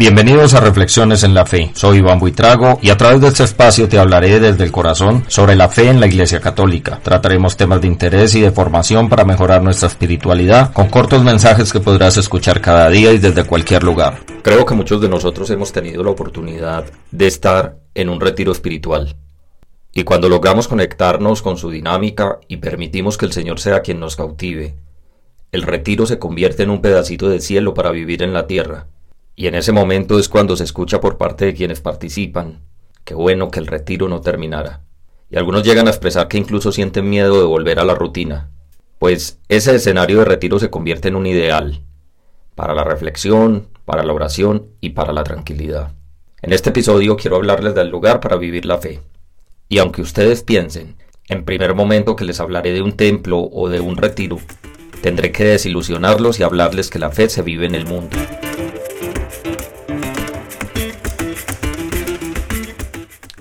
Bienvenidos a Reflexiones en la Fe. Soy Iván Buitrago y a través de este espacio te hablaré desde el corazón sobre la fe en la Iglesia Católica. Trataremos temas de interés y de formación para mejorar nuestra espiritualidad con cortos mensajes que podrás escuchar cada día y desde cualquier lugar. Creo que muchos de nosotros hemos tenido la oportunidad de estar en un retiro espiritual. Y cuando logramos conectarnos con su dinámica y permitimos que el Señor sea quien nos cautive, el retiro se convierte en un pedacito de cielo para vivir en la tierra y en ese momento es cuando se escucha por parte de quienes participan, qué bueno que el retiro no terminara. Y algunos llegan a expresar que incluso sienten miedo de volver a la rutina, pues ese escenario de retiro se convierte en un ideal, para la reflexión, para la oración y para la tranquilidad. En este episodio quiero hablarles del lugar para vivir la fe. Y aunque ustedes piensen, en primer momento que les hablaré de un templo o de un retiro, tendré que desilusionarlos y hablarles que la fe se vive en el mundo.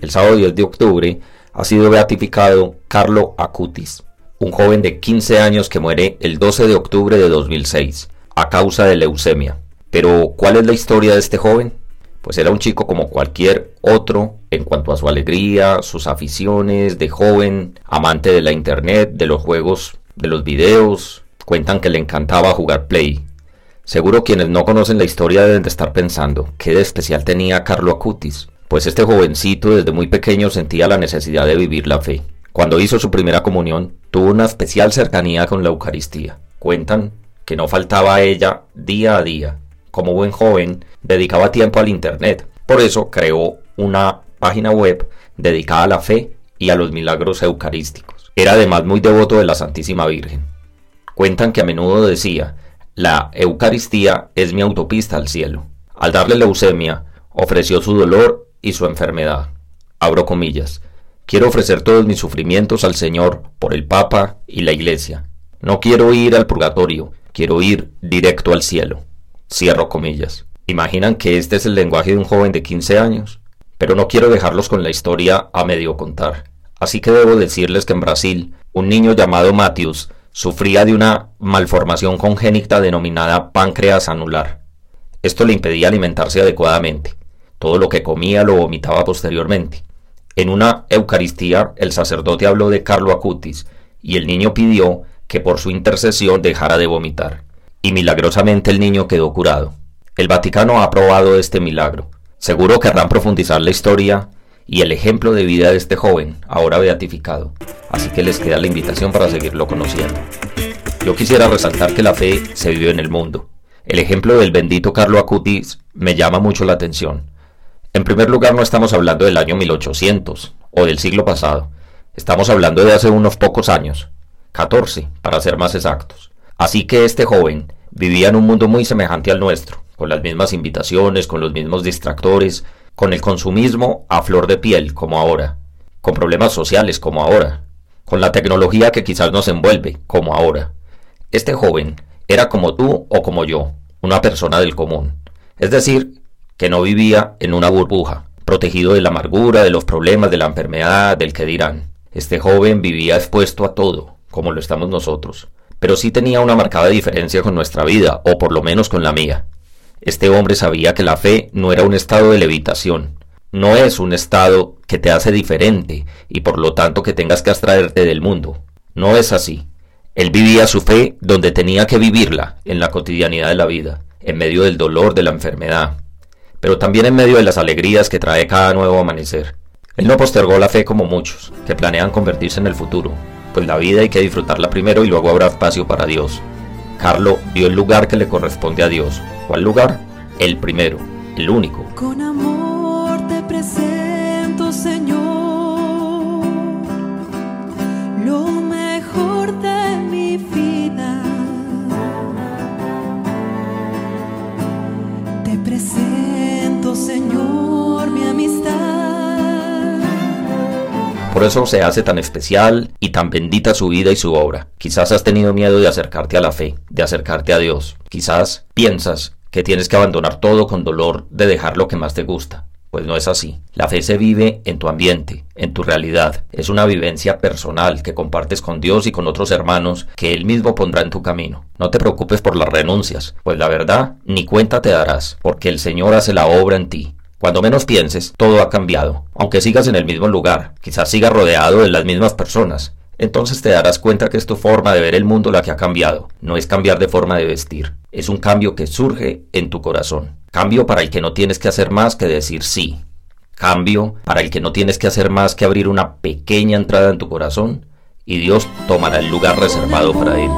El sábado 10 de octubre, ha sido beatificado Carlo Acutis, un joven de 15 años que muere el 12 de octubre de 2006 a causa de leucemia. Pero, ¿cuál es la historia de este joven? Pues era un chico como cualquier otro en cuanto a su alegría, sus aficiones de joven, amante de la internet, de los juegos, de los videos. Cuentan que le encantaba jugar Play. Seguro quienes no conocen la historia deben de estar pensando, ¿qué de especial tenía Carlo Acutis? Pues este jovencito desde muy pequeño sentía la necesidad de vivir la fe. Cuando hizo su primera comunión, tuvo una especial cercanía con la Eucaristía. Cuentan que no faltaba a ella día a día. Como buen joven, dedicaba tiempo al Internet. Por eso creó una página web dedicada a la fe y a los milagros eucarísticos. Era además muy devoto de la Santísima Virgen. Cuentan que a menudo decía, la Eucaristía es mi autopista al cielo. Al darle leucemia, ofreció su dolor y su enfermedad. Abro comillas. Quiero ofrecer todos mis sufrimientos al Señor por el Papa y la Iglesia. No quiero ir al purgatorio, quiero ir directo al cielo. Cierro comillas. ¿Imaginan que este es el lenguaje de un joven de 15 años? Pero no quiero dejarlos con la historia a medio contar. Así que debo decirles que en Brasil, un niño llamado Matthews sufría de una malformación congénita denominada páncreas anular. Esto le impedía alimentarse adecuadamente. Todo lo que comía lo vomitaba posteriormente. En una Eucaristía el sacerdote habló de Carlo Acutis y el niño pidió que por su intercesión dejara de vomitar. Y milagrosamente el niño quedó curado. El Vaticano ha aprobado este milagro. Seguro querrán profundizar la historia y el ejemplo de vida de este joven, ahora beatificado. Así que les queda la invitación para seguirlo conociendo. Yo quisiera resaltar que la fe se vive en el mundo. El ejemplo del bendito Carlo Acutis me llama mucho la atención. En primer lugar, no estamos hablando del año 1800 o del siglo pasado. Estamos hablando de hace unos pocos años, 14 para ser más exactos. Así que este joven vivía en un mundo muy semejante al nuestro, con las mismas invitaciones, con los mismos distractores, con el consumismo a flor de piel como ahora, con problemas sociales como ahora, con la tecnología que quizás nos envuelve como ahora. Este joven era como tú o como yo, una persona del común, es decir, que no vivía en una burbuja, protegido de la amargura, de los problemas, de la enfermedad, del que dirán. Este joven vivía expuesto a todo, como lo estamos nosotros, pero sí tenía una marcada diferencia con nuestra vida, o por lo menos con la mía. Este hombre sabía que la fe no era un estado de levitación, no es un estado que te hace diferente y por lo tanto que tengas que abstraerte del mundo. No es así. Él vivía su fe donde tenía que vivirla, en la cotidianidad de la vida, en medio del dolor de la enfermedad, pero también en medio de las alegrías que trae cada nuevo amanecer. Él no postergó la fe como muchos, que planean convertirse en el futuro, pues la vida hay que disfrutarla primero y luego habrá espacio para Dios. Carlo dio el lugar que le corresponde a Dios. ¿Cuál lugar? El primero, el único. Con amor Por eso se hace tan especial y tan bendita su vida y su obra. Quizás has tenido miedo de acercarte a la fe, de acercarte a Dios. Quizás piensas que tienes que abandonar todo con dolor de dejar lo que más te gusta. Pues no es así. La fe se vive en tu ambiente, en tu realidad. Es una vivencia personal que compartes con Dios y con otros hermanos que Él mismo pondrá en tu camino. No te preocupes por las renuncias, pues la verdad ni cuenta te darás, porque el Señor hace la obra en ti. Cuando menos pienses, todo ha cambiado. Aunque sigas en el mismo lugar, quizás sigas rodeado de las mismas personas, entonces te darás cuenta que es tu forma de ver el mundo la que ha cambiado. No es cambiar de forma de vestir, es un cambio que surge en tu corazón. Cambio para el que no tienes que hacer más que decir sí. Cambio para el que no tienes que hacer más que abrir una pequeña entrada en tu corazón y Dios tomará el lugar reservado para él.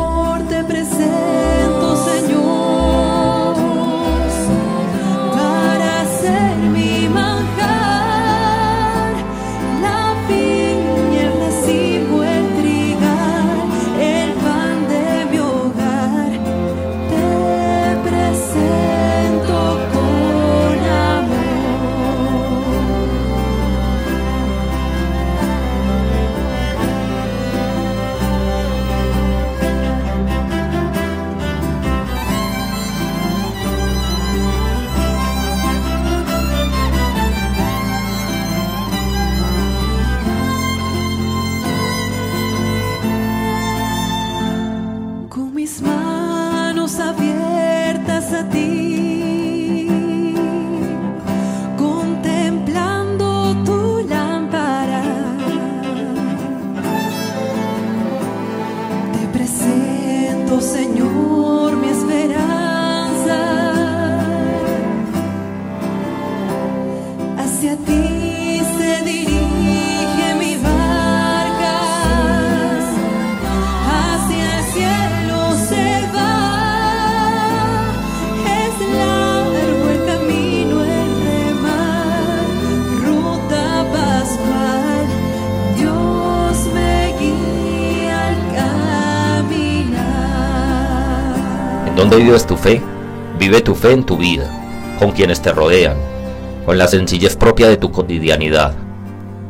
Hacia ti se dirige mi barca hacia el cielo se va. Es largo el camino, el remar, ruta pascual. Dios me guía al caminar. ¿En dónde vives tu fe? Vive tu fe en tu vida, con quienes te rodean, con la sencillez propia de tu cotidianidad.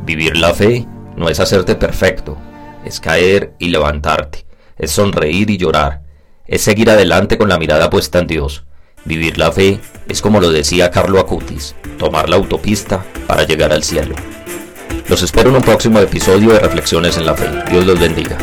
Vivir la fe no es hacerte perfecto, es caer y levantarte, es sonreír y llorar, es seguir adelante con la mirada puesta en Dios. Vivir la fe es como lo decía Carlo Acutis, tomar la autopista para llegar al cielo. Los espero en un próximo episodio de Reflexiones en la Fe. Dios los bendiga.